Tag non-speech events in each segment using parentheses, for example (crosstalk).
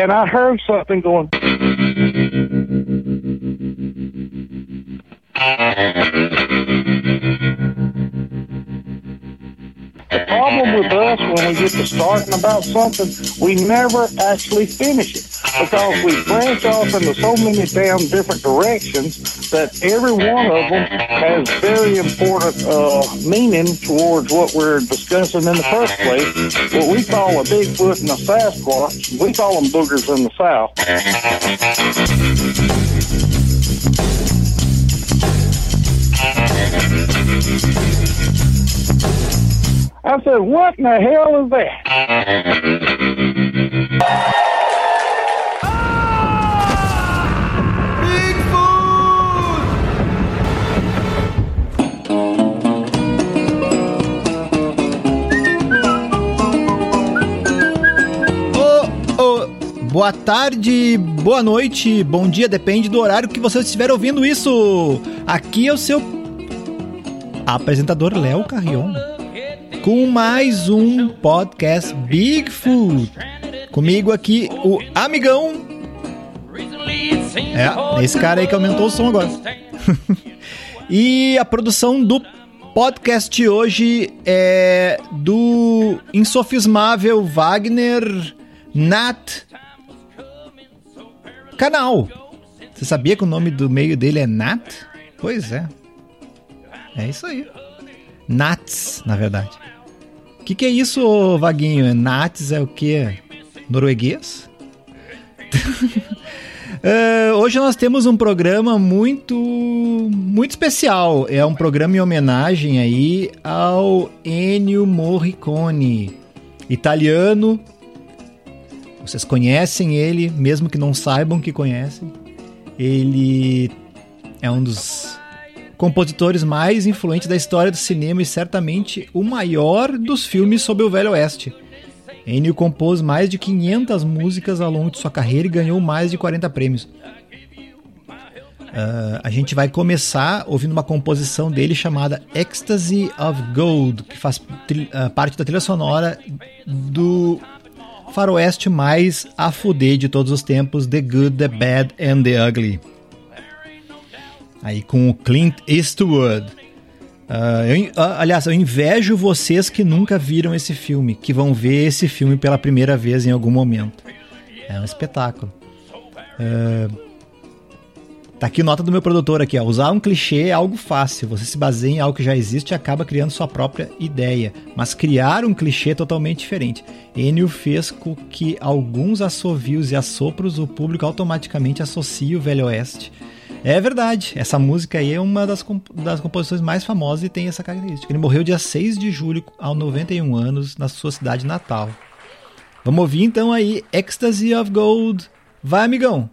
and I heard something going. The problem with us when we get to starting about something, we never actually finish it because we branch off into so many damn different directions that every one of them has very important uh, meaning towards what we're discussing in the first place. What we call a Bigfoot and a Sasquatch, we call them boogers in the South. I said, what in the hell is that? Boa tarde, boa noite, bom dia, depende do horário que você estiver ouvindo isso. Aqui é o seu apresentador Léo Carrion com mais um podcast Bigfoot. Comigo aqui o amigão. É, esse cara aí que aumentou o som agora. (laughs) e a produção do podcast hoje é do insofismável Wagner Nat Canal. Você sabia que o nome do meio dele é Nat? Pois é. É isso aí. Nats, na verdade. O que, que é isso, Vaguinho? Nats é o quê? Norueguês? (laughs) Eh, hoje nós temos um programa muito muito especial. É um programa em homenagem aí ao Ennio Morricone, italiano. Vocês conhecem ele, mesmo que não saibam que conhecem. Ele é um dos compositores mais influentes da história do cinema e certamente o maior dos filmes sobre o Velho Oeste. Ennio compôs mais de 500 músicas ao longo de sua carreira e ganhou mais de 40 prêmios. Uh, a gente vai começar ouvindo uma composição dele chamada Ecstasy of Gold, que faz uh, parte da trilha sonora do faroeste mais a fuder de todos os tempos, The Good, The Bad and The Ugly. Aí com o Clint Eastwood. Uh, eu, uh, aliás, eu invejo vocês que nunca viram esse filme, que vão ver esse filme pela primeira vez em algum momento. É um espetáculo. Uh, tá aqui nota do meu produtor aqui, ó. Usar um clichê é algo fácil. Você se baseia em algo que já existe e acaba criando sua própria ideia. Mas criar um clichê é totalmente diferente. Ennio fez com que alguns assovios e assopros o público automaticamente associe o Velho Oeste é verdade. Essa música aí é uma das, comp das composições mais famosas e tem essa característica. Ele morreu dia 6 de julho, aos 91 anos, na sua cidade natal. Vamos ouvir então aí Ecstasy of Gold. Vai, amigão!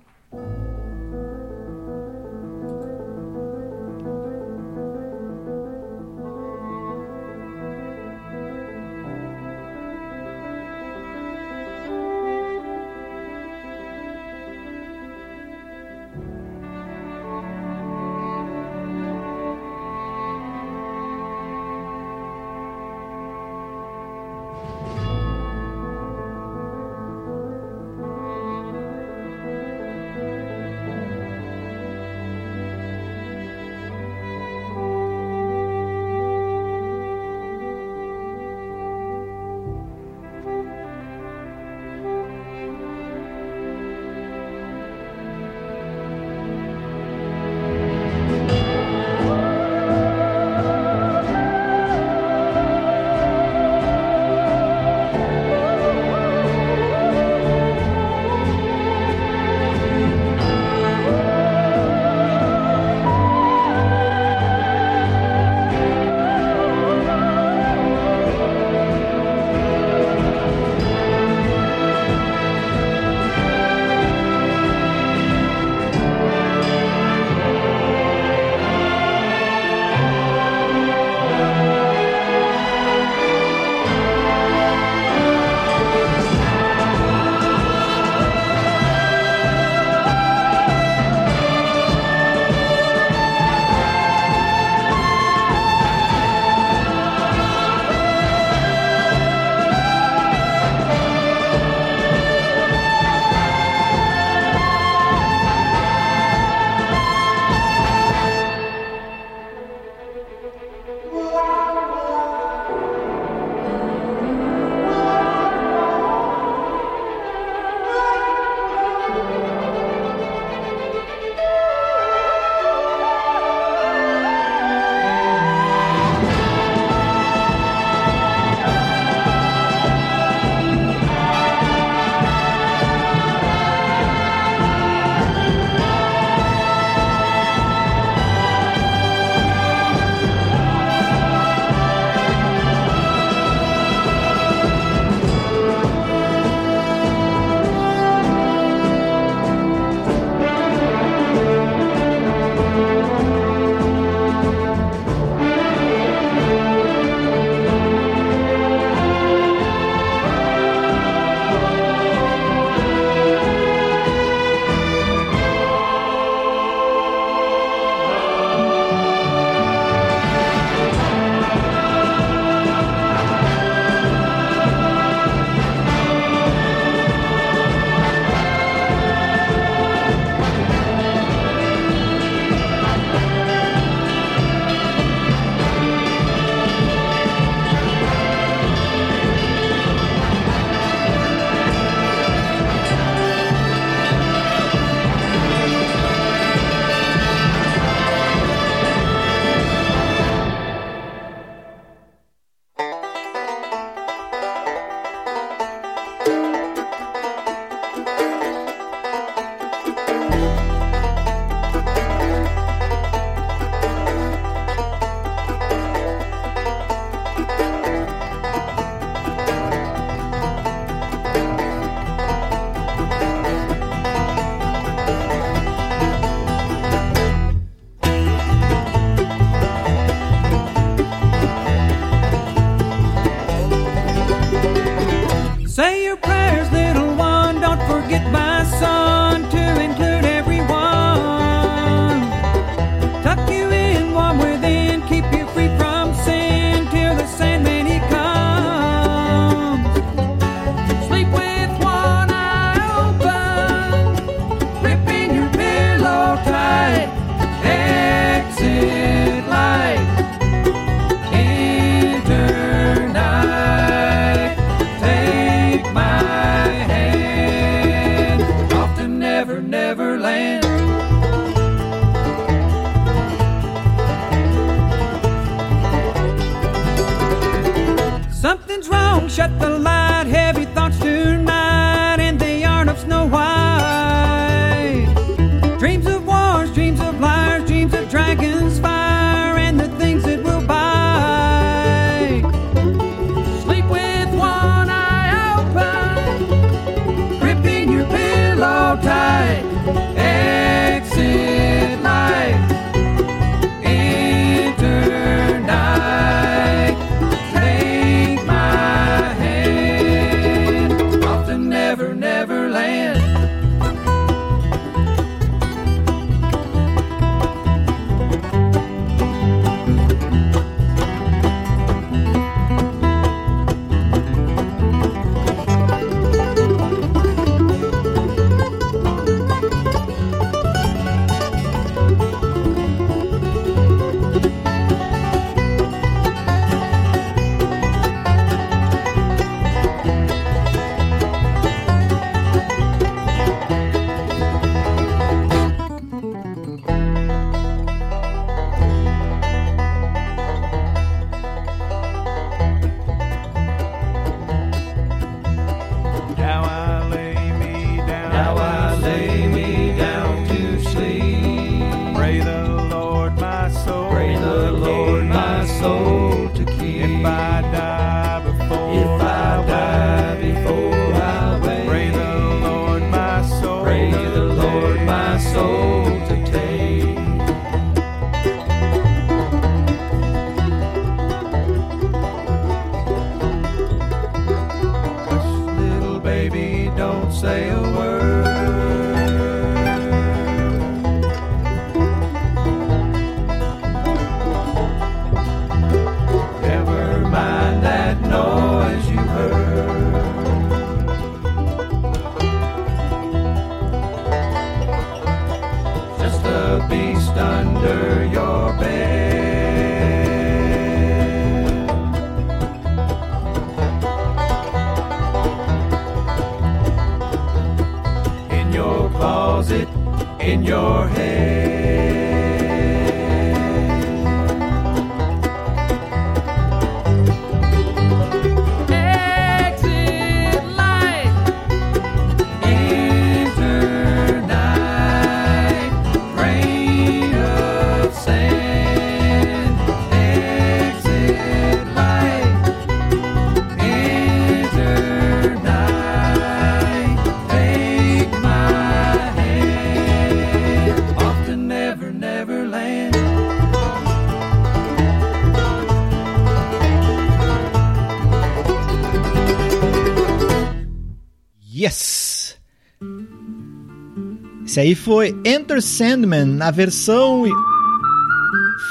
Esse aí foi Enter Sandman na versão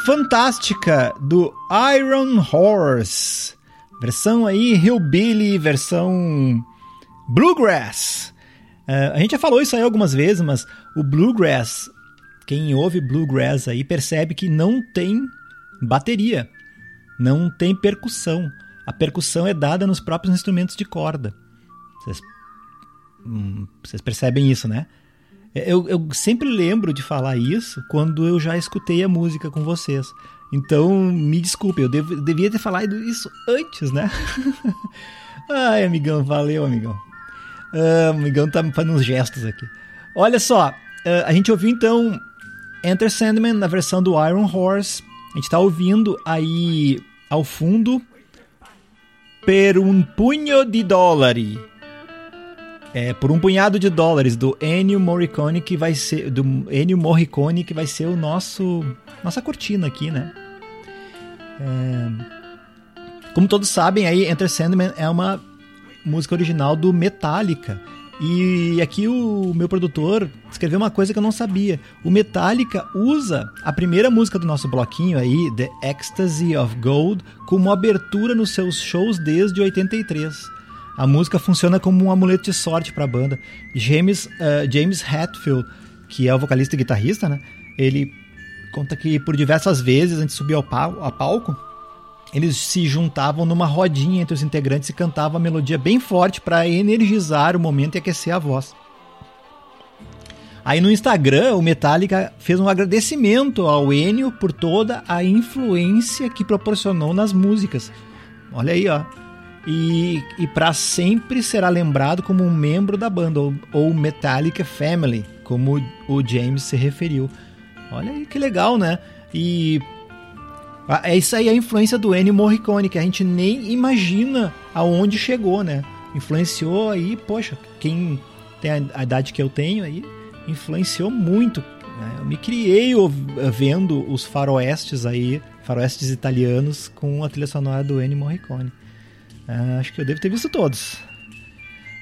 fantástica do Iron Horse. Versão aí Hillbilly, versão Bluegrass. Eh, a gente já falou isso aí algumas vezes, mas o Bluegrass, quem ouve Bluegrass aí percebe que não tem bateria, não tem percussão. A percussão é dada nos próprios instrumentos de corda. Vocês Hum, vocês percebem isso, né? Eu, eu, sempre lembro de falar isso quando eu já escutei a música com vocês. Então, me desculpe, eu devo, devia ter falado isso antes, né? (laughs) Ai, amigão, valeu, amigão. Ah, amigão tá fazendo uns gestos aqui. Olha só, ah, a gente ouviu então Enter Sandman na versão do Iron Horse. A gente tá ouvindo aí ao fundo Per un pugno di dollari é, por um punhado de dólares do Ennio Morricone que vai ser do Ennio Morricone que vai ser o nosso nossa cortina aqui, né? É, como todos sabem, aí Enter Sandman é uma música original do Metallica. E aqui o meu produtor escreveu uma coisa que eu não sabia. O Metallica usa a primeira música do nosso bloquinho aí, The Ecstasy of Gold, como abertura nos seus shows desde 83. A música funciona como um amuleto de sorte para a banda. James, uh, James Hetfield, que é o vocalista e guitarrista, né? Ele conta que por diversas vezes, antes de subir ao pal a palco, eles se juntavam numa rodinha entre os integrantes e cantavam a melodia bem forte para energizar o momento e aquecer a voz. Aí no Instagram, o Metallica fez um agradecimento ao Ennio por toda a influência que proporcionou nas músicas. Olha aí, ó e, e para sempre será lembrado como um membro da banda, ou, ou Metallica Family, como o James se referiu. Olha aí que legal, né? E é isso aí a influência do Ennio Morricone, que a gente nem imagina aonde chegou, né? Influenciou aí, poxa, quem tem a, idade que eu tenho aí, influenciou muito. Né? Eu me criei vendo os faroestes aí, faroestes italianos, com a trilha sonora do Ennio Morricone. Uh, acho que eu devo ter visto todos.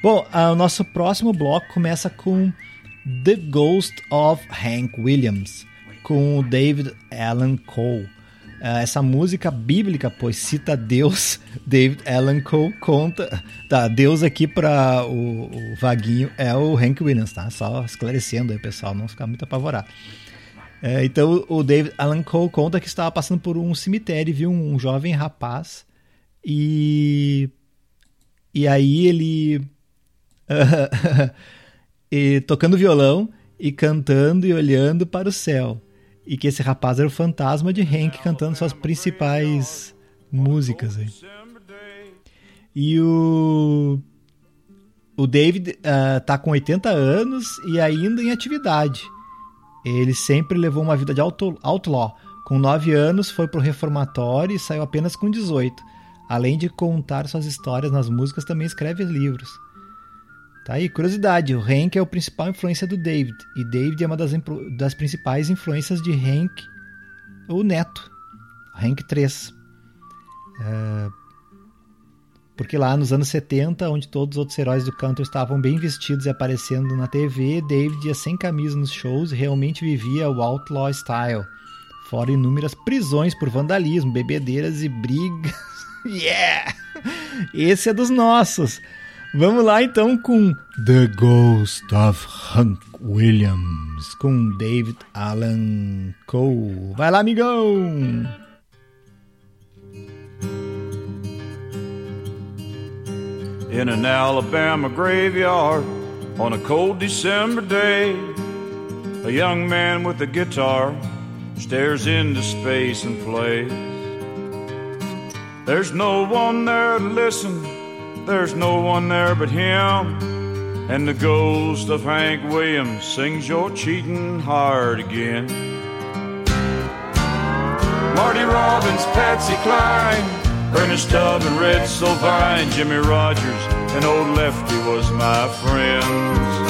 Bom, uh, o nosso próximo bloco começa com The Ghost of Hank Williams, com o David Allan Cole. Uh, essa música bíblica, pois cita Deus, (laughs) David Allan Cole conta. Tá, Deus aqui para o, o, Vaguinho é o Hank Williams, tá? Só esclarecendo aí, pessoal, não ficar muito apavorado. Uh, então, o David Allan Cole conta que estava passando por um cemitério e viu um, um jovem rapaz e, e aí ele (laughs) e, tocando violão e cantando e olhando para o céu. E que esse rapaz era o fantasma de Hank cantando suas principais músicas. Aí. E o, o David uh, tá com 80 anos e ainda em atividade. Ele sempre levou uma vida de outlaw. Com 9 anos foi pro reformatório e saiu apenas com 18 Além de contar suas histórias nas músicas, também escreve livros. Tá aí, curiosidade, o Hank é a principal influência do David, e David é uma das, das principais influências de Hank, o neto, Hank 3. É, porque lá nos anos 70, onde todos os outros heróis do canto estavam bem vestidos e aparecendo na TV, David ia sem camisa nos shows e realmente vivia o outlaw style. Fora inúmeras prisões por vandalismo, bebedeiras e brigas. (laughs) (laughs) yeah! Esse é dos nossos. Vamos lá então com The Ghost of Hank Williams, com David Allan Coe. Vai lá, amigão! In an Alabama graveyard on a cold December day, a young man with a guitar stares into space and plays. There's no one there to listen there's no one there but him. And the ghost of Hank Williams sings your cheating heart again. Marty Robbins, Patsy Cline, Ernest Tubb and Red Sylvine, Jimmy Rogers, and old Lefty was my friends.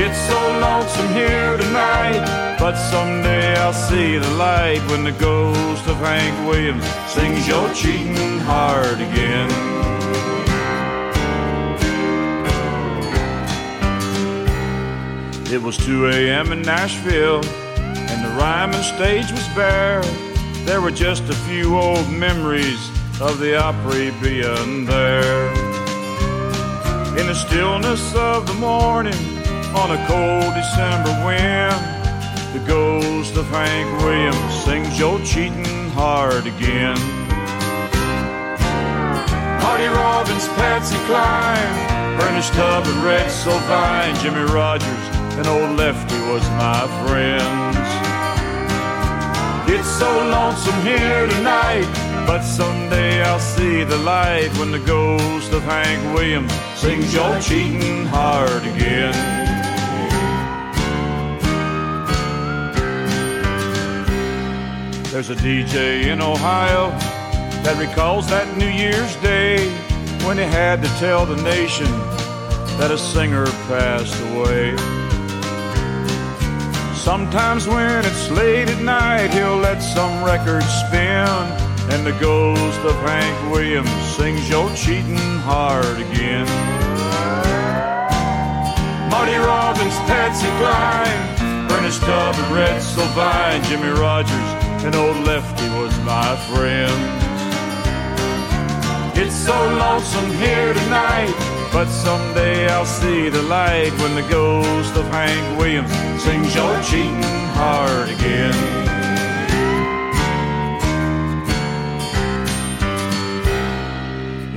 It's so lonesome here tonight, but someday I'll see the light when the ghost of Hank Williams sings your cheating heart again. It was 2 a.m. in Nashville, and the Ryman stage was bare. There were just a few old memories of the Opry being there. In the stillness of the morning, on a cold December wind, the ghost of Hank Williams sings your cheating heart again. Marty Robbins, Patsy Cline, Ernest Tubb and Red Sylvine, Jimmy Rogers, and old Lefty was my friend. It's so lonesome here tonight, but someday I'll see the light when the ghost of Hank Williams sings your cheating heart again. There's a DJ in Ohio that recalls that New Year's Day when he had to tell the nation that a singer passed away. Sometimes when it's late at night, he'll let some record spin, and the ghost of Hank Williams sings your cheating heart again. Marty Robbins, Patsy Cline, Ernest Tubb Red Sylvine, Jimmy Rogers, and old Lefty was my friend. It's so lonesome here tonight. But someday I'll see the light when the ghost of Hank Williams sings your cheating heart again.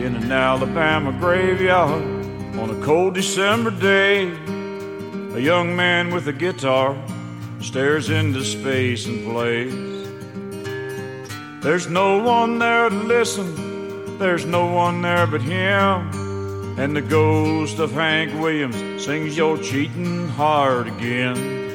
In an Alabama graveyard on a cold December day, a young man with a guitar stares into space and plays. There's no one there to listen, there's no one there but him. And the ghost of Hank Williams sings your cheating heart again.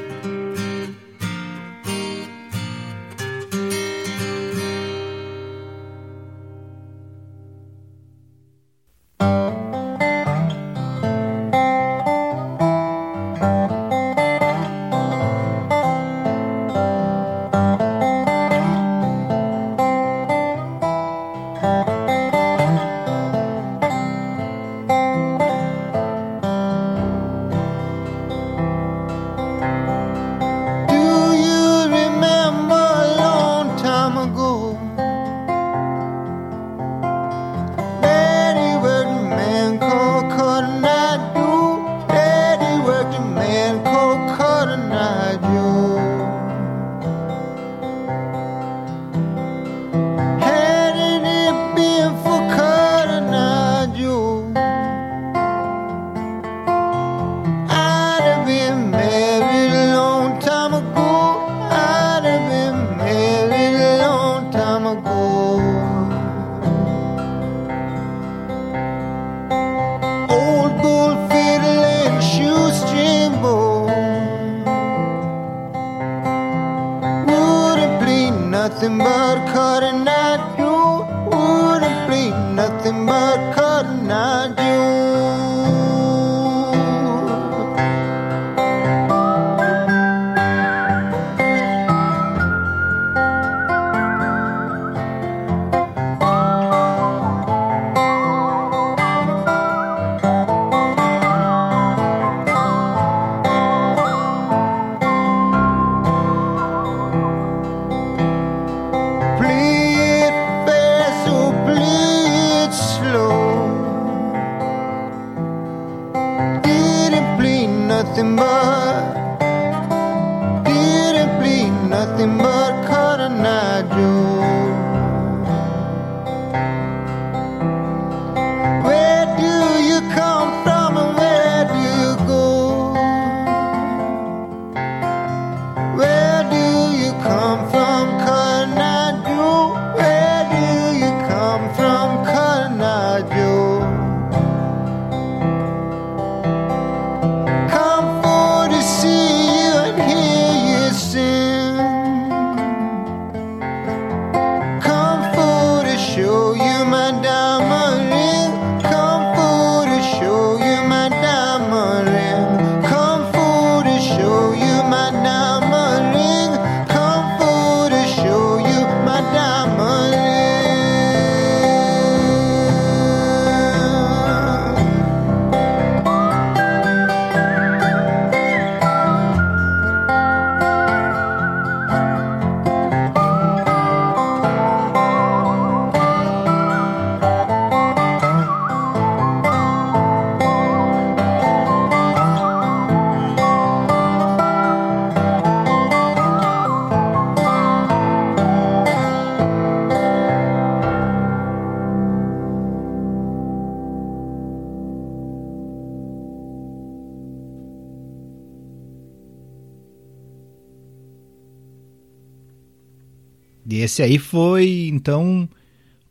Esse aí foi, então,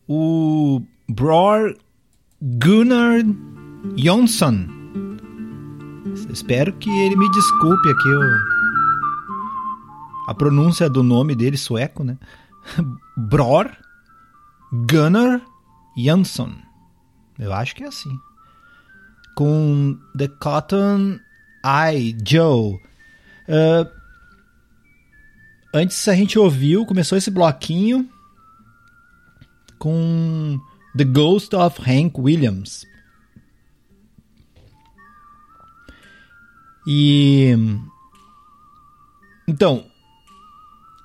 o Bror Gunnar Jonsson. Espero que ele me desculpe aqui o- a pronúncia do nome dele sueco, né? (laughs) Bror Gunnar Jonsson. Eu acho que é assim. Com The Cotton Eye Joe. Ah, Antes a gente ouviu, começou esse bloquinho com The Ghost of Hank Williams. E então,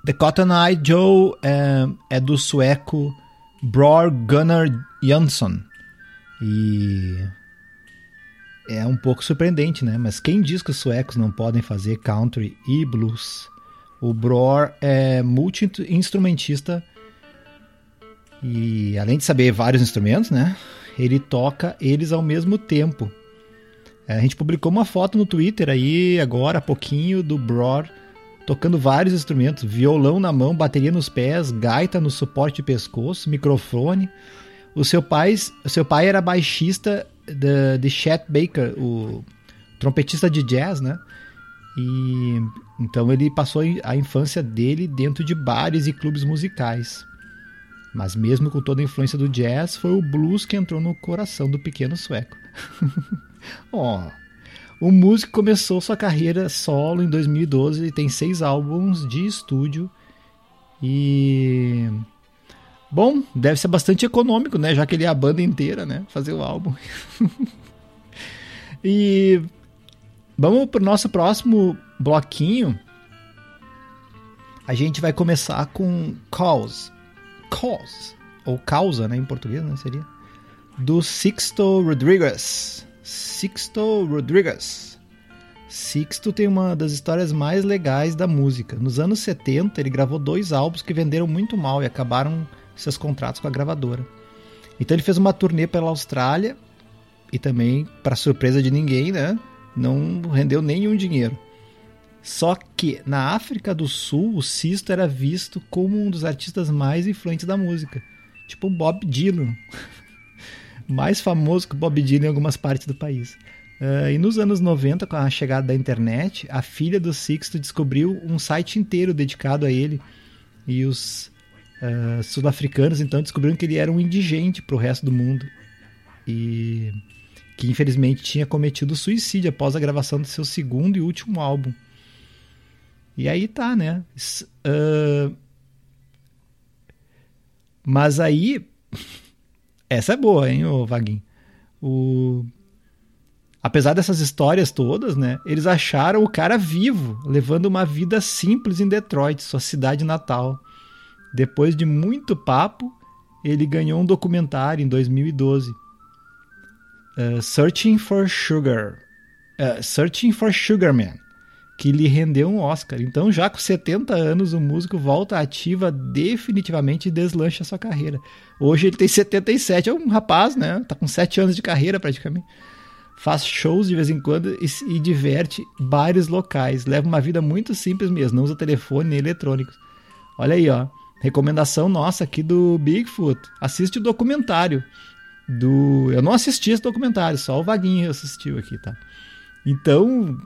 The Cotton Eye Joe é, é do sueco Bror Gunnar Jansson. E é um pouco surpreendente, né? Mas quem diz que os suecos não podem fazer country e blues? O Bror é multi-instrumentista e além de saber vários instrumentos, né? Ele toca eles ao mesmo tempo. É, A gente publicou uma foto no Twitter aí agora há pouquinho do Bror tocando vários instrumentos, violão na mão, bateria nos pés, gaita no suporte de pescoço, microfone. O seu pai, o seu pai era baixista de, de Chet Baker, o trompetista de jazz, né? E então ele passou a infância dele dentro de bares e clubes musicais. Mas mesmo com toda a influência do jazz, foi o blues que entrou no coração do pequeno sueco. (laughs) Ó, o músico começou sua carreira solo em 2012 e tem seis álbuns de estúdio. E bom, deve ser bastante econômico, né? Já que ele é a banda inteira, né? Fazer o álbum. (laughs) e vamos pro nosso próximo bloquinho. A gente vai começar com Cause. Cause. Ou Causa, né? Em português, né? Seria. Do Sixto Rodriguez. Sixto Rodriguez. Sixto tem uma das histórias mais legais da música. Nos anos 70, ele gravou dois álbuns que venderam muito mal e acabaram seus contratos com a gravadora. Então ele fez uma turnê pela Austrália e também, para surpresa de ninguém, né? Não rendeu nenhum dinheiro. Só que na África do Sul, o Sisto era visto como um dos artistas mais influentes da música. Tipo Bob Dylan. (laughs) mais famoso que Bob Dylan em algumas partes do país. Uh, e nos anos 90, com a chegada da internet, a filha do Sixto descobriu um site inteiro dedicado a ele. E os uh, sul-africanos então descobriram que ele era um indigente para o resto do mundo. E que infelizmente tinha cometido suicídio após a gravação do seu segundo e último álbum. E aí tá, né? Uh... Mas aí. (laughs) Essa é boa, hein, o Vaguinho? O... Apesar dessas histórias todas, né? Eles acharam o cara vivo, levando uma vida simples em Detroit, sua cidade natal. Depois de muito papo, ele ganhou um documentário em 2012. Uh, Searching for Sugar. uh, Searching for Sugar Man, que lhe rendeu um Oscar. Então, já com 70 anos, o músico volta ativa definitivamente e deslancha sua carreira. Hoje ele tem 77, é um rapaz, né? Tá com 7 anos de carreira praticamente. Faz shows de vez em quando e, e diverte vários locais. Leva uma vida muito simples mesmo, não usa telefone nem eletrônicos. Olha aí, ó. Recomendação nossa aqui do Bigfoot. Assiste o documentário do. Eu não assisti esse documentário, só o Vaguinho assistiu aqui, tá? Então,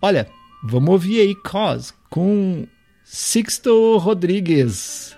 olha, vamos ouvir aí Cos com Sixto Rodrigues.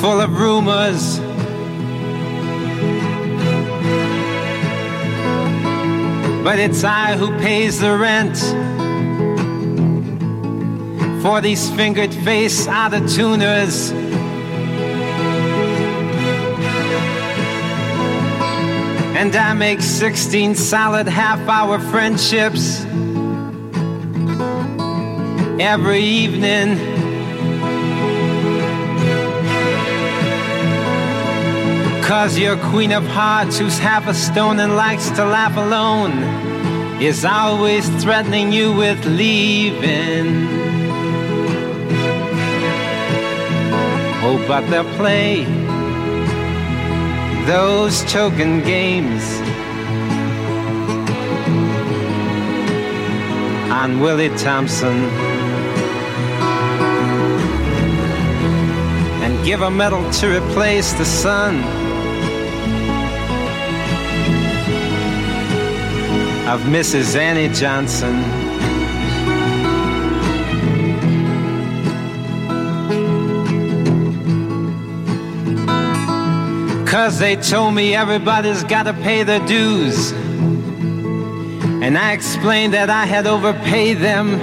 full of rumors. But it's I who pays the rent for these fingered face out of tuners. And I make 16 solid half hour friendships every evening. Cause your queen of hearts, who's half a stone and likes to laugh alone, is always threatening you with leaving. Oh, but they'll play those token games on Willie Thompson. And give a medal to replace the sun. Of Mrs. Annie Johnson. Cause they told me everybody's gotta pay their dues. And I explained that I had overpaid them.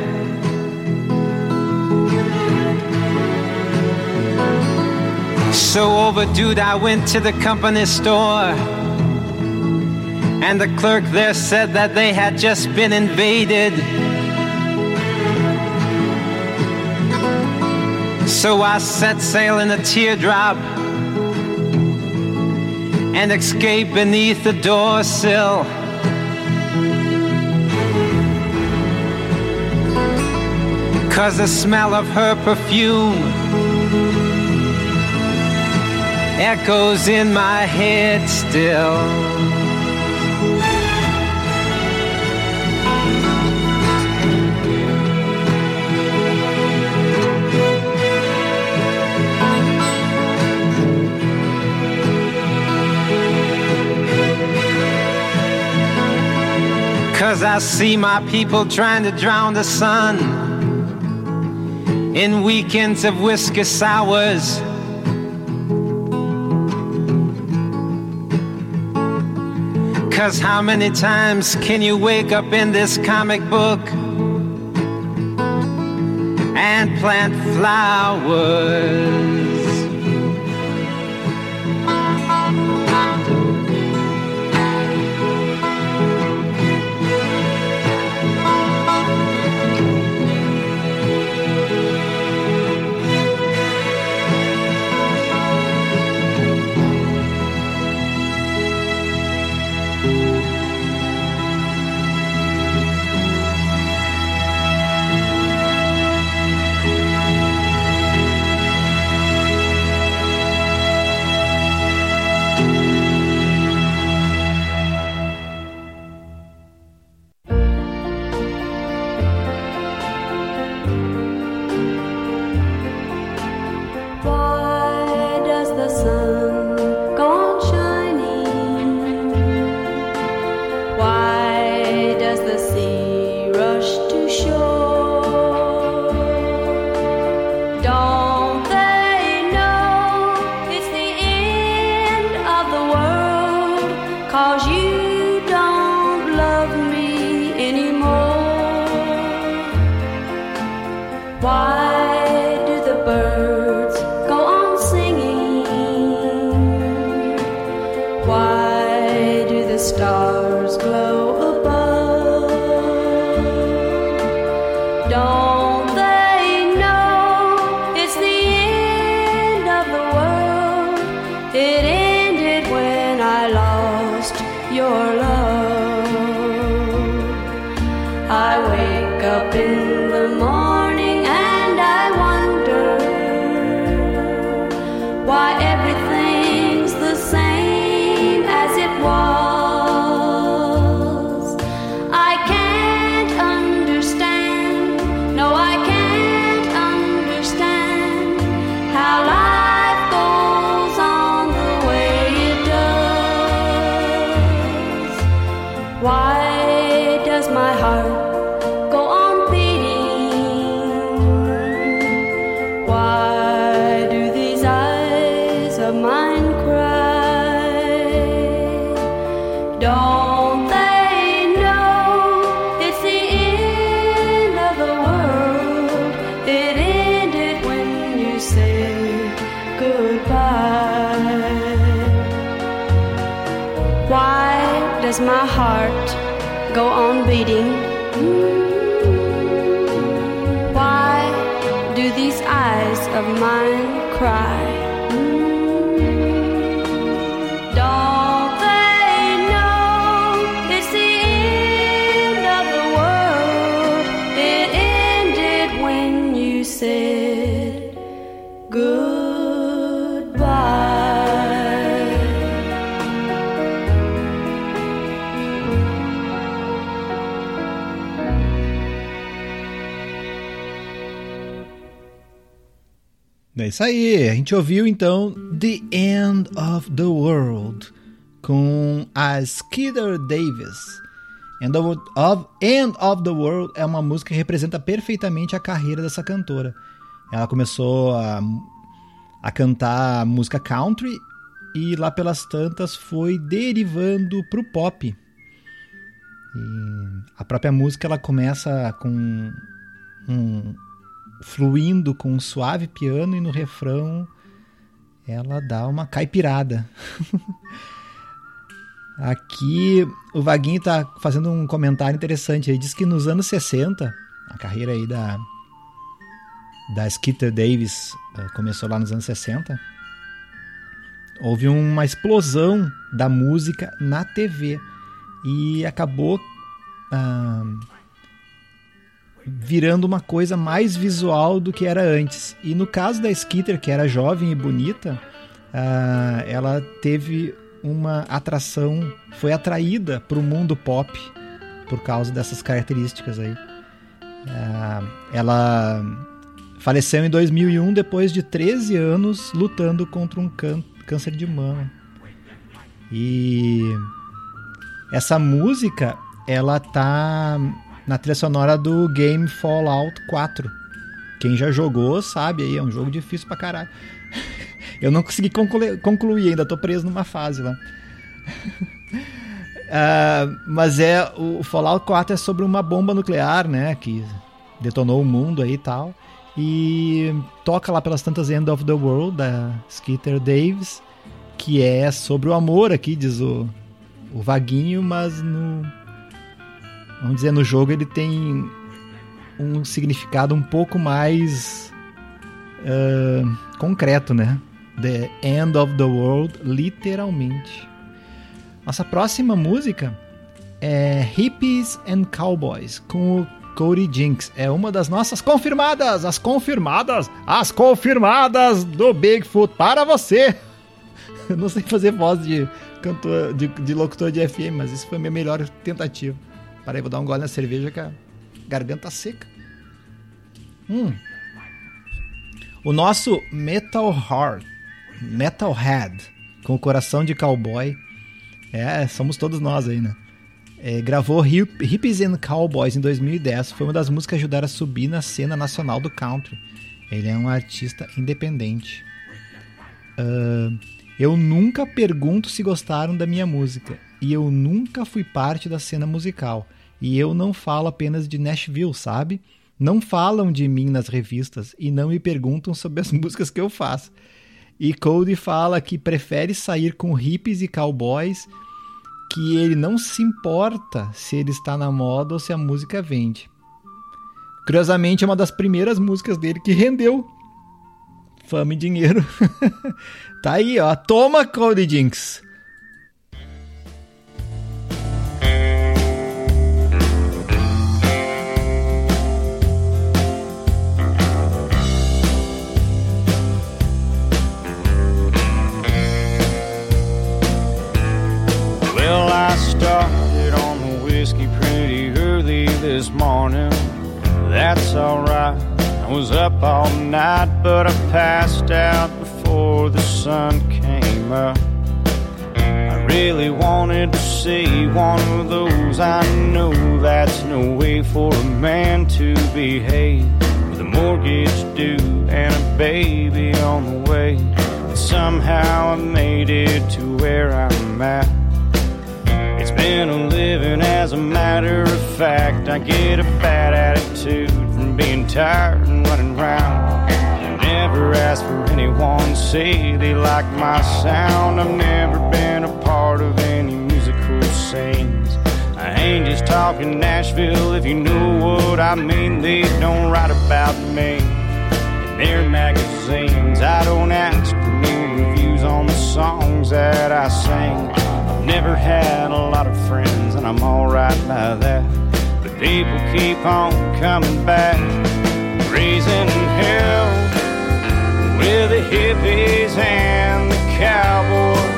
So overdue, I went to the company store. And the clerk there said that they had just been invaded. So I set sail in a teardrop and escaped beneath the door sill. Cause the smell of her perfume echoes in my head still. Cause I see my people trying to drown the sun in weekends of whiskey sours. Cause how many times can you wake up in this comic book and plant flowers? É isso aí. A gente ouviu então The End of the World com a Skeeter Davis. End of, of- End of the World é uma música que representa perfeitamente a carreira dessa cantora. Ela começou a, a cantar música country e lá pelas tantas foi derivando pro pop. E a própria música ela começa com um fluindo com um suave piano e no refrão ela dá uma caipirada. (laughs) Aqui o Vaguinho tá fazendo um comentário interessante. Ele diz que nos anos 60, a carreira aí da da Skeeter Davis eh, começou lá nos anos 60. Houve uma explosão da música na TV e acabou ah, virando uma coisa mais visual do que era antes. E no caso da Skeeter, que era jovem e bonita, ah, ela teve uma atração, foi atraída para o mundo pop por causa dessas características aí. Ah, ela faleceu em 2001 depois de 13 anos lutando contra um cân- câncer de mama. E essa música ela tá na trilha sonora do game Fallout 4. Quem já jogou sabe aí, é um jogo difícil pra caralho. (laughs) Eu não consegui concluir, concluir ainda, tô preso numa fase lá. (laughs) Ah, mas é o Fallout 4 é sobre uma bomba nuclear, né, que detonou o mundo aí e tal. E toca lá pelas tantas End of the World da Skeeter Davis, que é sobre o amor aqui, diz o, o Vaguinho, mas no vamos dizer no jogo ele tem um significado um pouco mais ah, concreto, né? The End of the World, literalmente. Nossa próxima música é Hippies and Cowboys, com o Cody Jinks. É uma das nossas confirmadas, as confirmadas, as confirmadas do Bigfoot para você. Eu (laughs) não sei fazer voz de, cantor, de, de locutor de FM, mas isso foi minha melhor tentativa. Peraí, vou dar um gole na cerveja que a garganta seca. Hum. O nosso Metal Heart, Metalhead, com o coração de cowboy. É, somos todos nós aí, né? É, gravou Hip- Hippies and Cowboys em 2010. Foi uma das músicas que ajudaram a subir na cena nacional do country. Ele é um artista independente. Ah, eu nunca pergunto se gostaram da minha música. E eu nunca fui parte da cena musical. E eu não falo apenas de Nashville, sabe? Não falam de mim nas revistas e não me perguntam sobre as (laughs) músicas que eu faço. E Cody fala que prefere sair com hippies e cowboys, que ele não se importa se ele está na moda ou se a música vende. Curiosamente, é uma das primeiras músicas dele que rendeu fama e dinheiro. (laughs) tá aí, ó. Toma, Cody Jinks. This morning. That's alright. I was up all night, but I passed out before the sun came up. I really wanted to see one of those. I know that's no way for a man to behave. With a mortgage due and a baby on the way. But somehow I made it to where I'm at. Been a living as a matter of fact. I get a bad attitude from being tired and running round. I never ask for anyone to say they like my sound. I've never been a part of any musical scenes. I ain't just talking Nashville if you know what I mean. They don't write about me in their magazines. I don't ask for new reviews on the songs that I sing. Never had a lot of friends, and I'm alright by that. But people keep on coming back, raising hell with the hippies and the cowboys.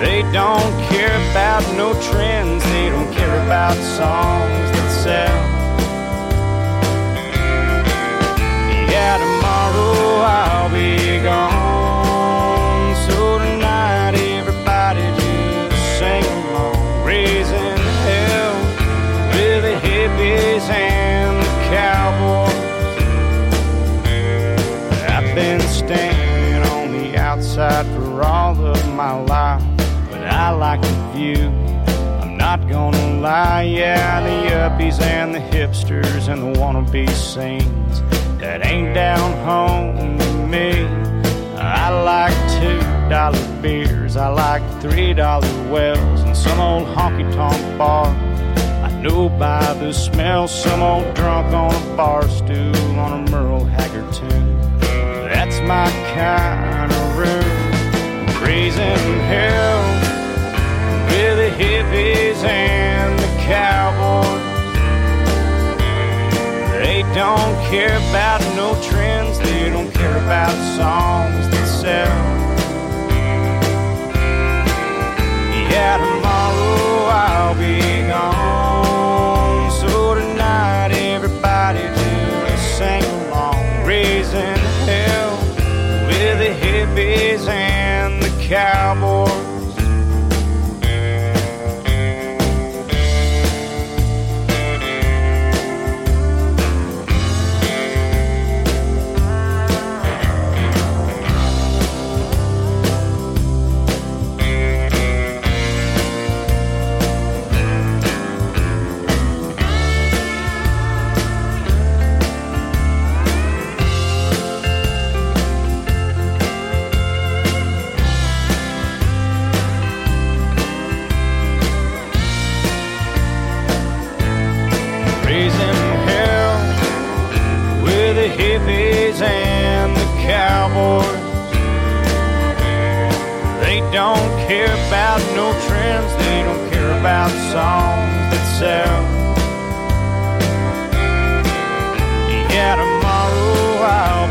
They don't care about no trends, they don't care about songs that sell. Yeah, tomorrow I'll all of my life, but I like the view. I'm not gonna lie, yeah, the yuppies and the hipsters and the wannabe saints that ain't down home to me. I like two dollar beers, I like three dollar wells, and some old honky tonk bar. I know by the smell, some old drunk on a bar stool on a Merle Haggard tune. That's my kind raising hell with the hippies and the cowboys. They don't care about no trends, they don't care about songs that sell. Yeah, tomorrow I'll be gone. So tonight, everybody just sing along, raising hell with the hippies and the care about no trends, they don't care about songs that sell. Yeah, tomorrow I'll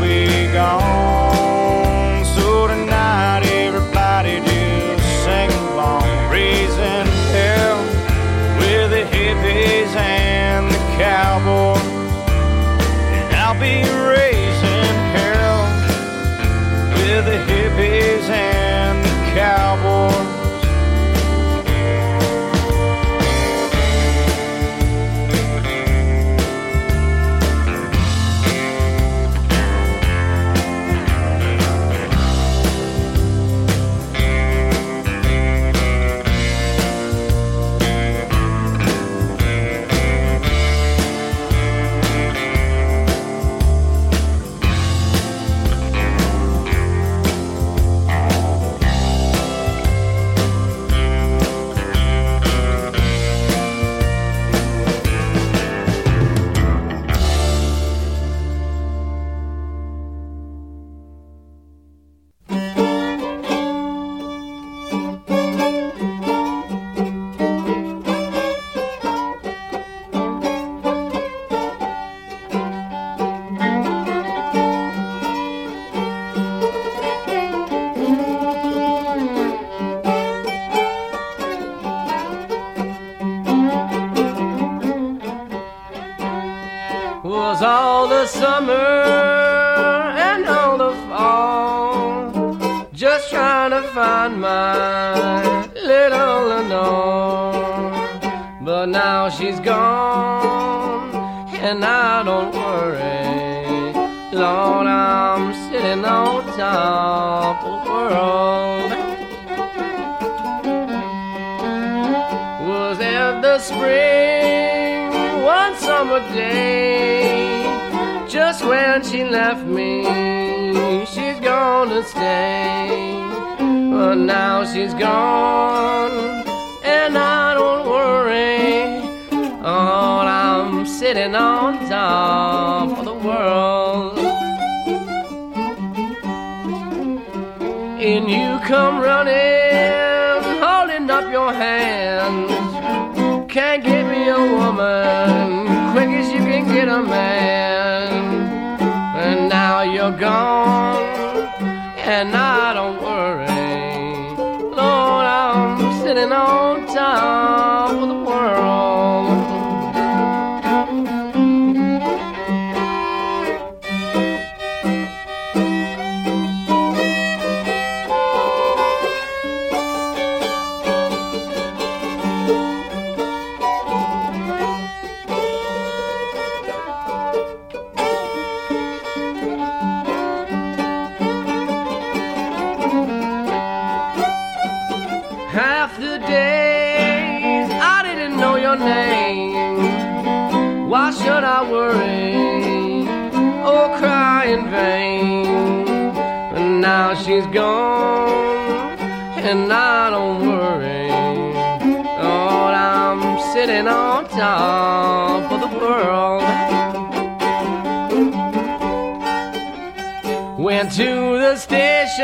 to the station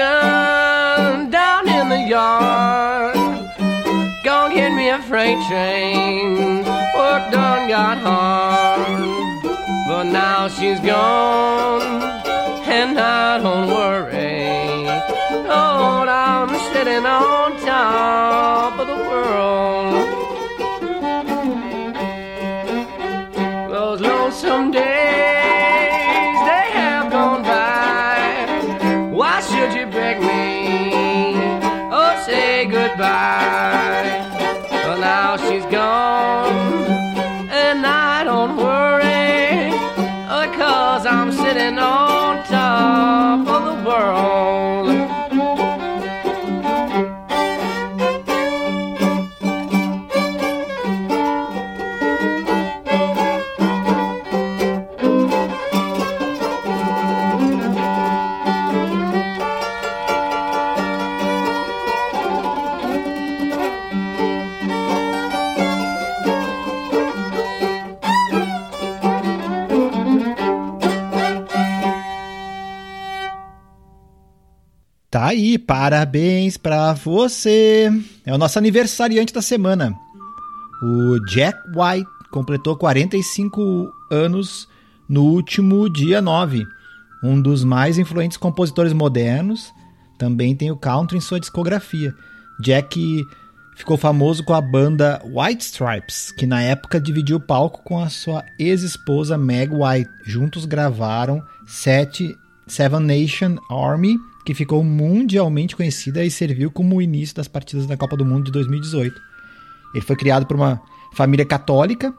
down in the yard. Gonna get me a freight train. Work done got hard. But now she's gone, and I don't worry. Oh, I'm sitting on top of the world. on top of the world. Aí, parabéns pra você. É o nosso aniversariante da semana. O Jack White completou 45 anos no último dia 9. Um dos mais influentes compositores modernos. Também tem o country em sua discografia. Jack ficou famoso com a banda White Stripes, que na época dividiu o palco com a sua ex-esposa Meg White. Juntos gravaram Sete, Seven Nation Army, que ficou mundialmente conhecida e serviu como o início das partidas da Copa do Mundo de 2018. Ele foi criado por uma família católica,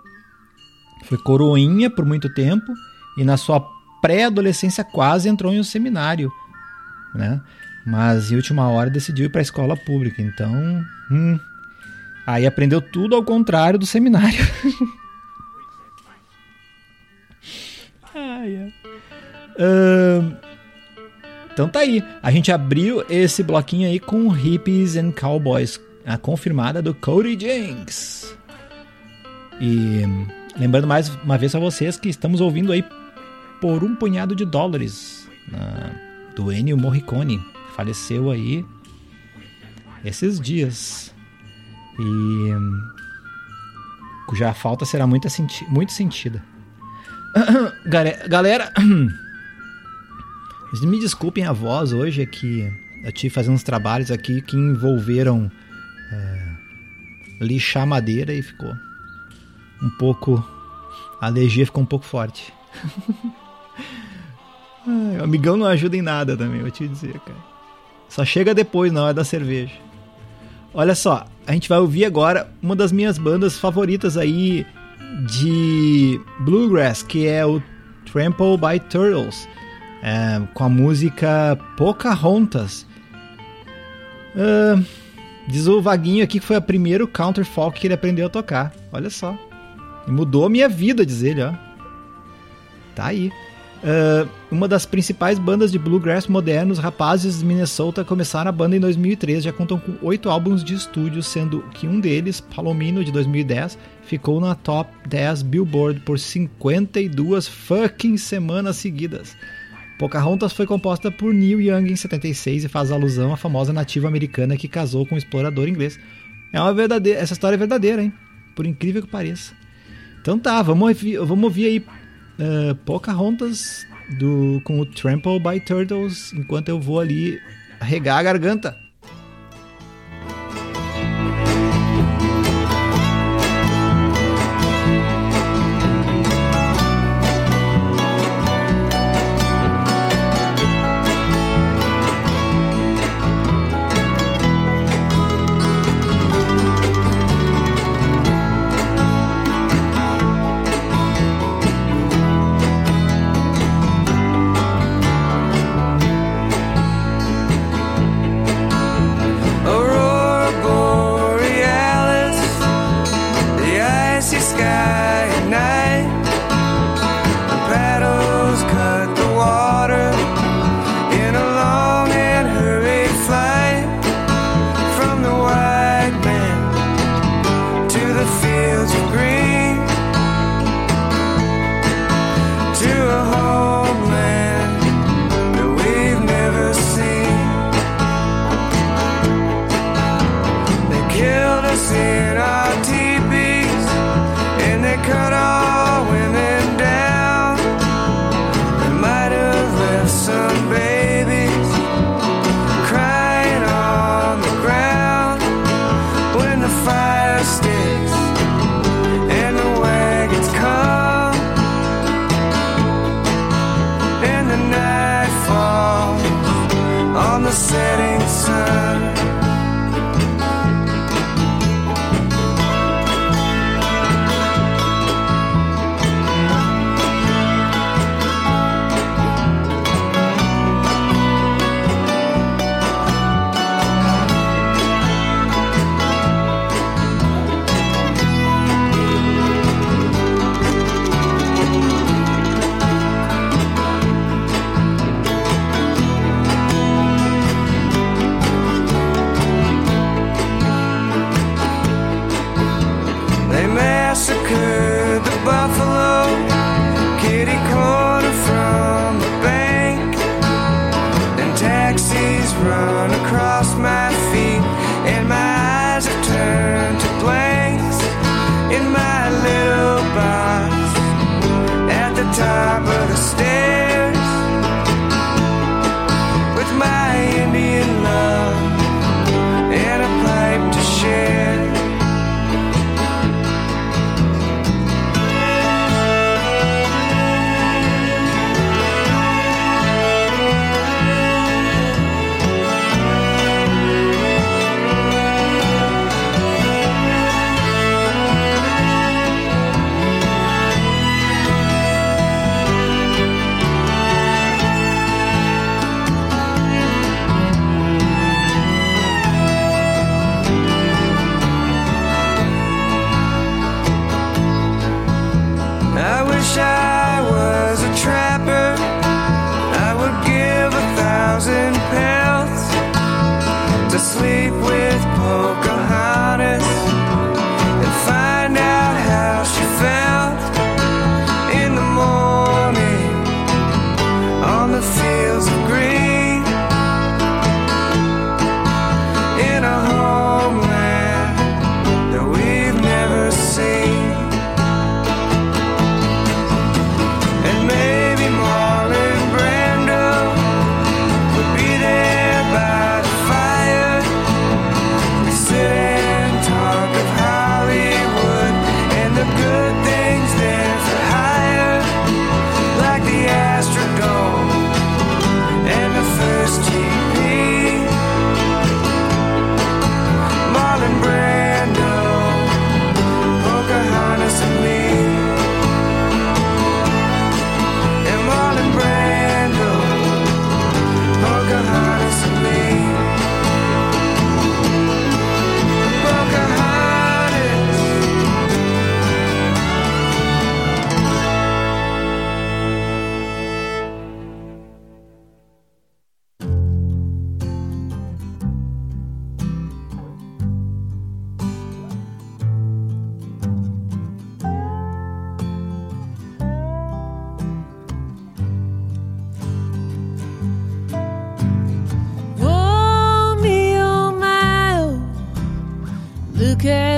foi coroinha por muito tempo e na sua pré-adolescência quase entrou em um seminário, né? Mas em última hora decidiu ir para a escola pública, então, hum, aí aprendeu tudo ao contrário do seminário. (laughs) ai, ai. Ahn, então tá aí. A gente abriu esse bloquinho aí com Hippies and Cowboys, a confirmada do Cody Jenks. E lembrando mais uma vez a vocês que estamos ouvindo aí por um punhado de dólares na- do Ennio Morricone. Faleceu aí esses dias. E cuja falta será muito, senti muito sentida. (coughs) Gale- Galera, (coughs) me desculpem a voz hoje, é que eu tive fazendo uns trabalhos aqui que envolveram é, lixar madeira e ficou um pouco. A alergia ficou um pouco forte. (laughs) Ai, o amigão não ajuda em nada também, vou te dizer, cara. Só chega depois, na hora da cerveja. Olha só, a gente vai ouvir agora uma das minhas bandas favoritas aí de bluegrass, que é o Trample by Turtles, é, com a música Pocahontas. Ah, diz o Vaguinho aqui que foi o primeiro counter folk que ele aprendeu a tocar. Olha só. Mudou a minha vida, diz ele, ó. Tá aí. Ah, uma das principais bandas de bluegrass modernos, rapazes de Minnesota, começaram a banda em 2003. Já contam com oito álbuns de estúdio, sendo que um deles, Palomino, de 2010, ficou na top 10 Billboard por 52 fucking semanas seguidas. Pocahontas foi composta por Neil Young em 76 e faz alusão à famosa nativa americana que casou com um explorador inglês. É uma verdadeira, essa história é verdadeira, hein? Por incrível que pareça. Então tá, vamos ouvir, vamos ouvir aí uh, Pocahontas do, com o Trample by Turtles enquanto eu vou ali regar a garganta.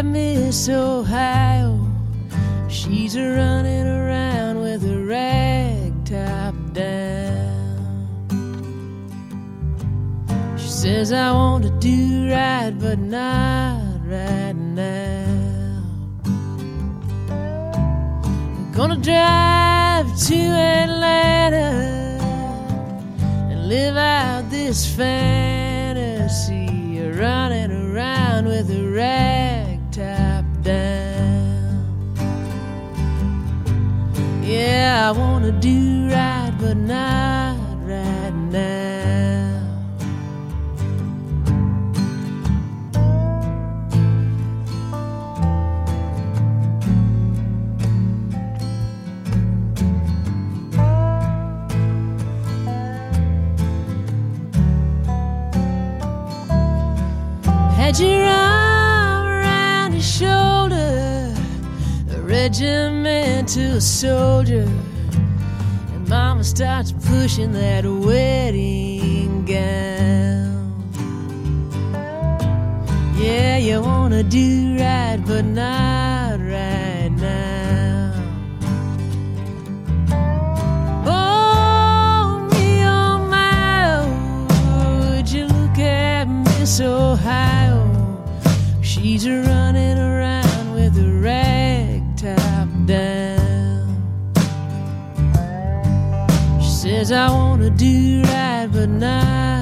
Miss Ohio. She's a running around with her rag top down. She says, I want to do right, but not right now. I'm gonna drive to Atlanta and live out this fantasy. wanna do right, but not right now. Had your arm around his shoulder, a regimental soldier starts pushing that wedding gown. Yeah, you wanna do right, but not. I wanna do right, but not.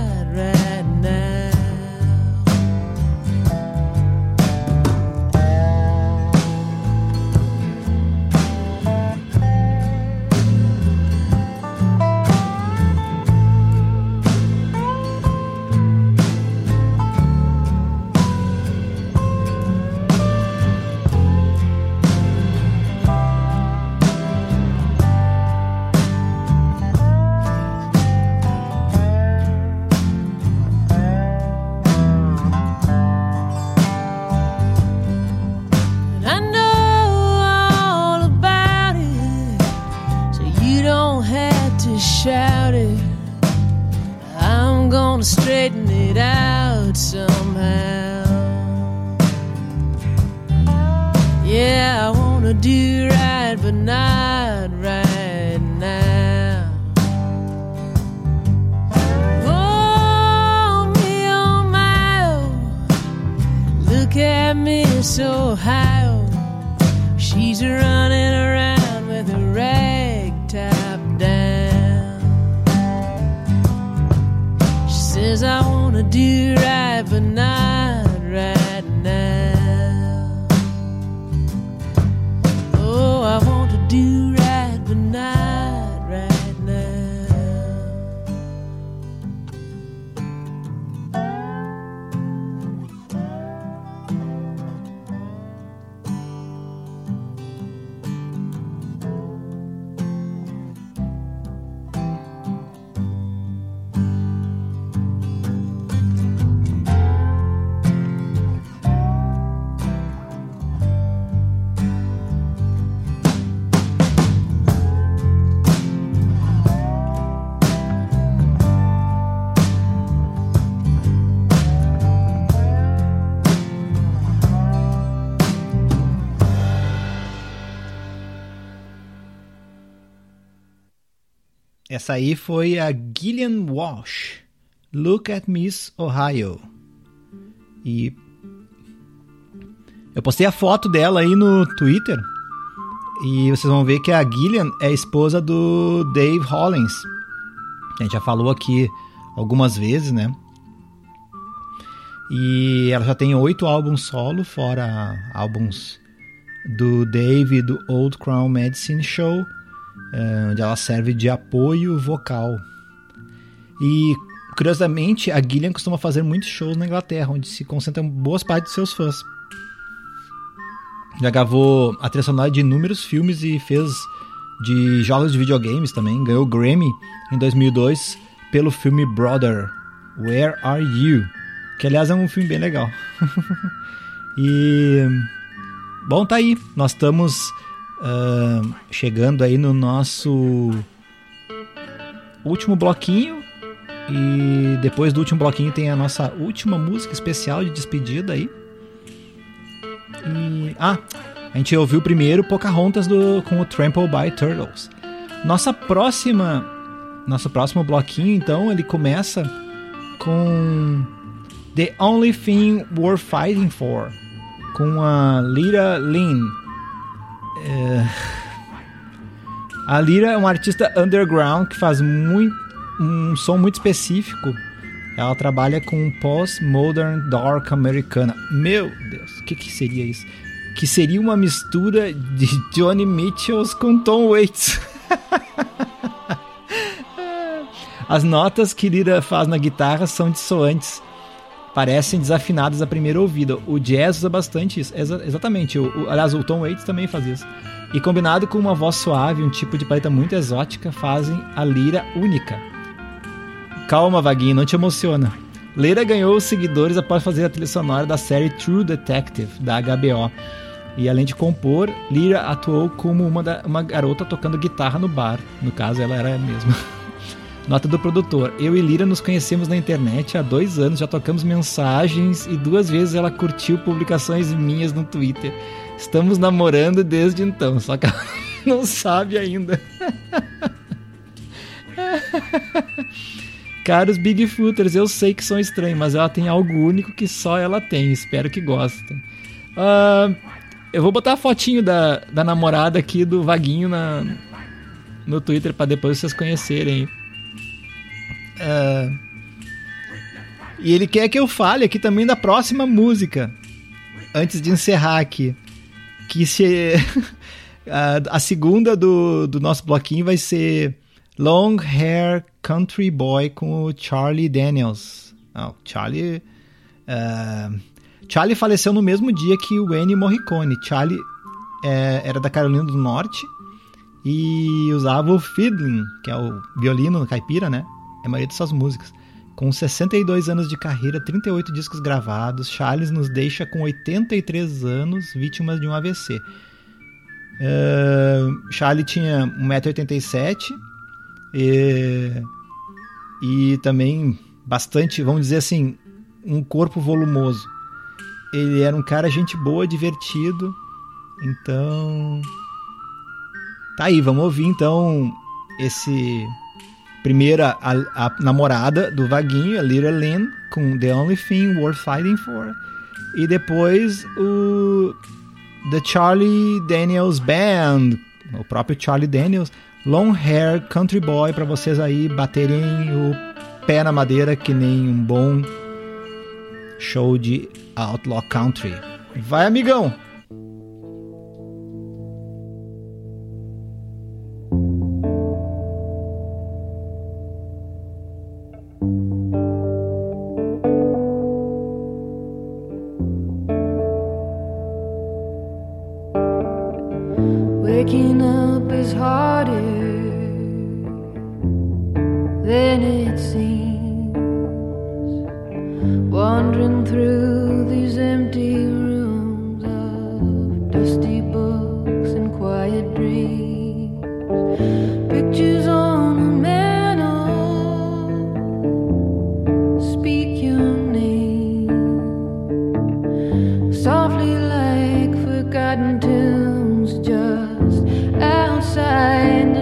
Essa aí foi a Gillian Walsh. Look at Miss Ohio. E eu postei a foto dela aí no Twitter. E vocês vão ver que a Gillian é esposa do Dave Hollins. A gente já falou aqui algumas vezes, né? E ela já tem oito álbuns solo, fora álbuns do Dave do Old Crown Medicine Show, eh, onde ela serve de apoio vocal. E, curiosamente, a Gillian costuma fazer muitos shows na Inglaterra, onde se concentram boas partes de seus fãs. Já gravou a trilha sonora de inúmeros filmes e fez de jogos de videogames também. Ganhou Grammy em 2002 pelo filme Brother, Where Are You? Que, aliás, é um filme bem legal. (laughs) e... Bom, tá aí. Nós estamos ah, chegando aí no nosso último bloquinho. E depois do último bloquinho tem a nossa última música especial de despedida aí. E, ah, a gente ouviu primeiro Pocahontas do, com o Trample by Turtles. Nossa próxima, nosso próximo bloquinho, então, ele começa com The Only Thing Worth Fighting For, com a Lyra Lynn. É, A Lyra é uma artista underground que faz muito, um som muito específico. Ela trabalha com post-modern dark americana. Meu Deus, o que, que seria isso? Que seria uma mistura de Johnny Mitchells com Tom Waits. (laughs) As notas que Lira faz na guitarra são dissoantes. Parecem desafinadas à primeira ouvida. O jazz usa bastante isso. Exa- exatamente. O, o- aliás, o Tom Waits também faz isso. E combinado com uma voz suave, um tipo de paleta muito exótica, fazem a lira única. Calma, Vaguinho, não te emociona. Leira ganhou seguidores após fazer a trilha sonora da série True Detective, da HBO. E além de compor, Lira atuou como uma, da- uma garota tocando guitarra no bar. No caso, ela era mesmo. (laughs) Nota do produtor. Eu e Lira nos conhecemos na internet há dois anos, já trocamos mensagens e duas vezes ela curtiu publicações minhas no Twitter. Estamos namorando desde então, só que ela (laughs) não sabe ainda. (laughs) Caros Bigfooters, eu sei que são estranhos, mas ela tem algo único que só ela tem. Espero que gostem. Ah, eu vou botar a fotinho da, da namorada aqui do Vaguinho na, no Twitter para depois vocês conhecerem. Ah, e ele quer que eu fale aqui também da próxima música. Antes de encerrar aqui. Que se. (laughs) a, a segunda do, do nosso bloquinho vai ser Long Hair Country Boy com o Charlie Daniels. Não, Charlie. ah, Charlie faleceu no mesmo dia que o Ennio Morricone. Charlie é, era da Carolina do Norte e usava o fiddling, que é o violino caipira, né? É a maioria de suas músicas. Com 62 anos de carreira, 38 discos gravados, Charles nos deixa com 83 anos, vítima de um AVC. Uh, Charlie tinha 1,87m e, e também bastante, vamos dizer assim, um corpo volumoso. Ele era um cara gente boa, divertido. Então. Tá aí, vamos ouvir então esse. Primeira, a, a namorada do Vaguinho, a Little Lynn, com The Only Thing Worth Fighting For. E depois o. The Charlie Daniels Band, o próprio Charlie Daniels, Long Hair Country Boy, para vocês aí baterem o pé na madeira que nem um bom show de Outlaw Country. Vai, amigão!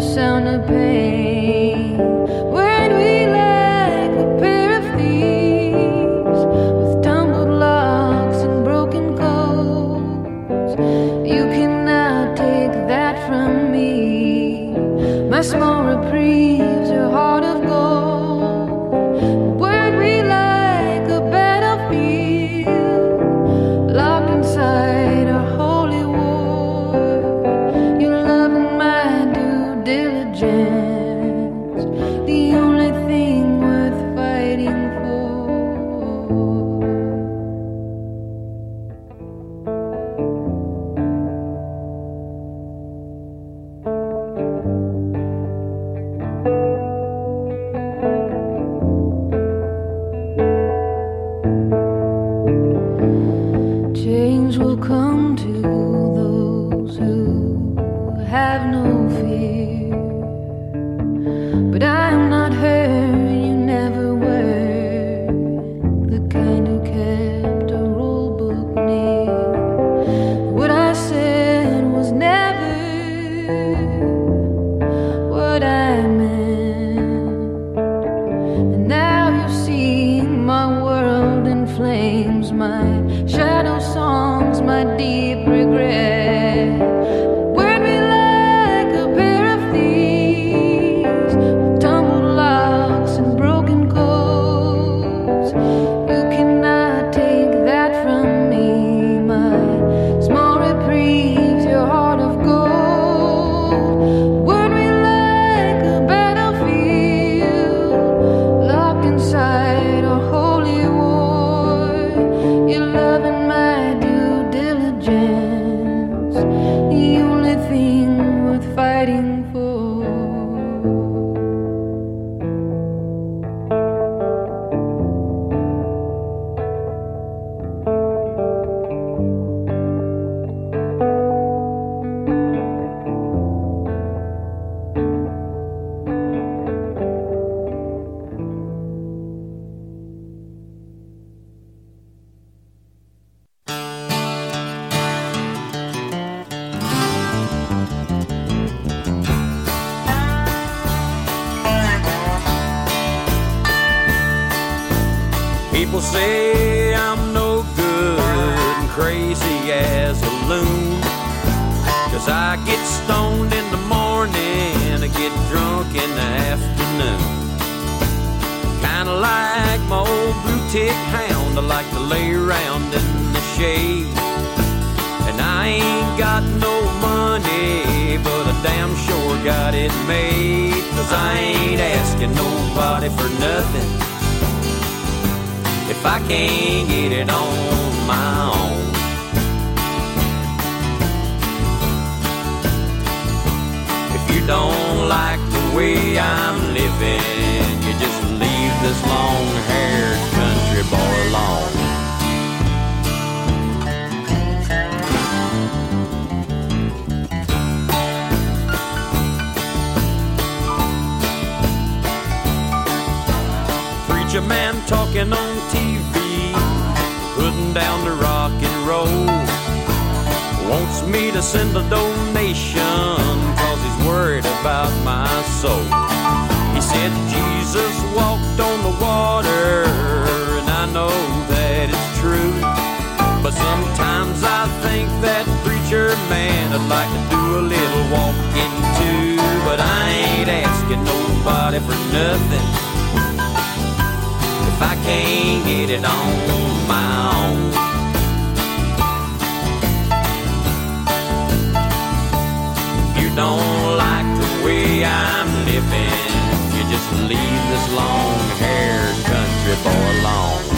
Sound of tick hound, I like to lay around in the shade. And I ain't got no money, but I damn sure got it made. Cause I ain't asking nobody for nothing if I can't get it on my own. If you don't like the way I'm living, you just leave this long haired country alone. Preacher man talking on TV, putting down the rock and roll. Wants me to send a donation, cause he's worried about my soul. He said Jesus walked on the water, true. But sometimes I think that preacher man would like to do a little walking too. But I ain't asking nobody for nothing if I can't get it on my own. Don't like the way I'm living, you just leave this long haired country boy alone.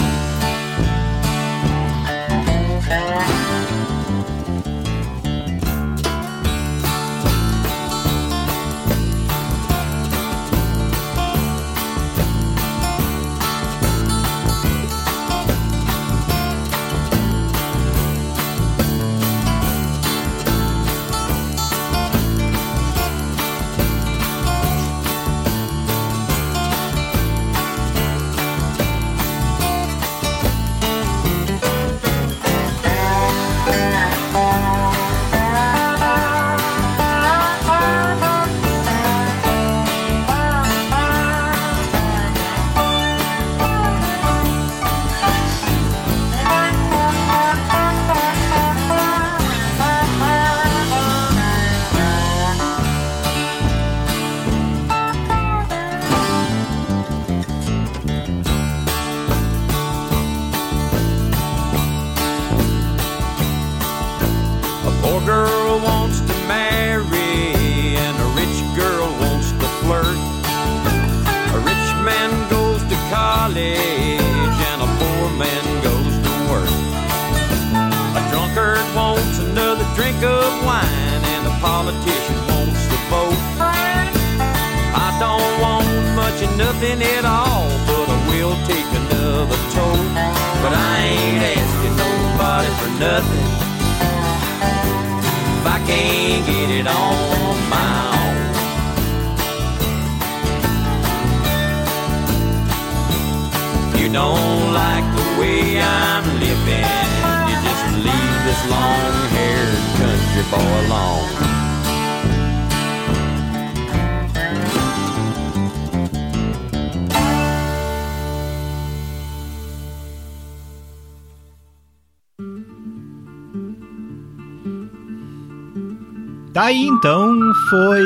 Foi.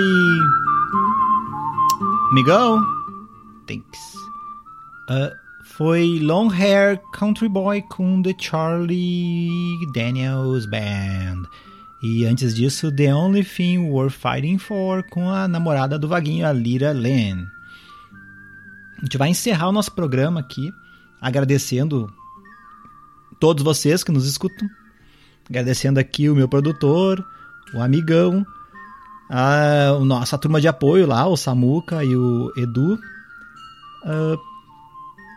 Migão? Thanks. Ah, foi Long Hair Country Boy com The Charlie Daniels Band. E antes disso, The Only Thing Worth Fighting For com a namorada do Vaguinho, a Lira Lynn. A gente vai encerrar o nosso programa aqui, agradecendo todos vocês que nos escutam. Agradecendo aqui o meu produtor, o amigão, a, nossa turma de apoio lá, o Samuca e o Edu. Ah,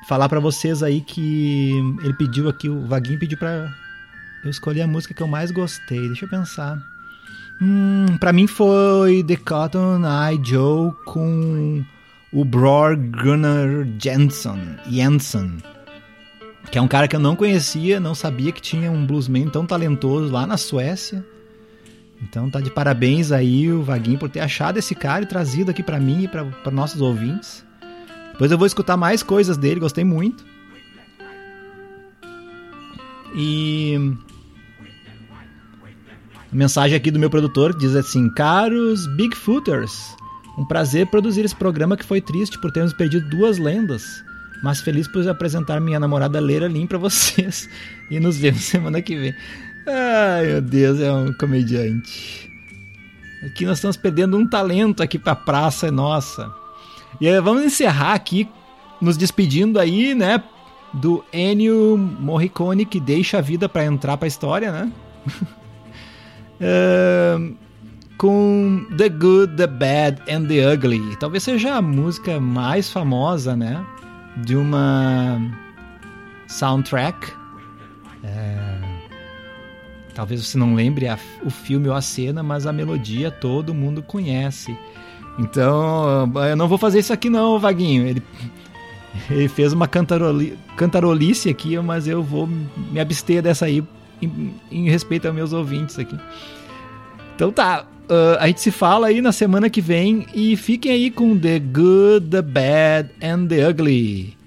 falar pra vocês aí que ele pediu aqui, o Vaguinho pediu pra eu escolher a música que eu mais gostei. Deixa eu pensar. Hum, pra mim foi The Cotton Eye Joe com o Bror Gunnar Jensen, Jensen, que é um cara que eu não conhecia, não sabia que tinha um bluesman tão talentoso lá na Suécia. Então tá de parabéns aí o Vaguinho por ter achado esse cara e trazido aqui pra mim e pra nossos ouvintes. Depois eu vou escutar mais coisas dele, gostei muito. E a mensagem aqui do meu produtor diz assim: Caros Bigfooters, um prazer produzir esse programa que foi triste por termos perdido duas lendas, mas feliz por apresentar minha namorada Leira Lin pra vocês (laughs) e nos vemos semana que vem. Ai meu Deus, é um comediante. Aqui nós estamos perdendo um talento aqui pra praça, é nossa. E aí, vamos encerrar aqui, nos despedindo aí, né? Do Ennio Morricone, que deixa a vida pra entrar pra história, né? (laughs) Com The Good, The Bad and The Ugly. Talvez seja a música mais famosa, né? De uma soundtrack. É, Talvez você não lembre a- o filme ou a cena, mas a melodia todo mundo conhece. Então, eu não vou fazer isso aqui não, Vaguinho. Ele, ele fez uma cantaroli, cantarolice aqui, mas eu vou me abster dessa aí em, em respeito aos meus ouvintes aqui. Então tá, ah, a gente se fala aí na semana que vem e fiquem aí com The Good, The Bad and The Ugly.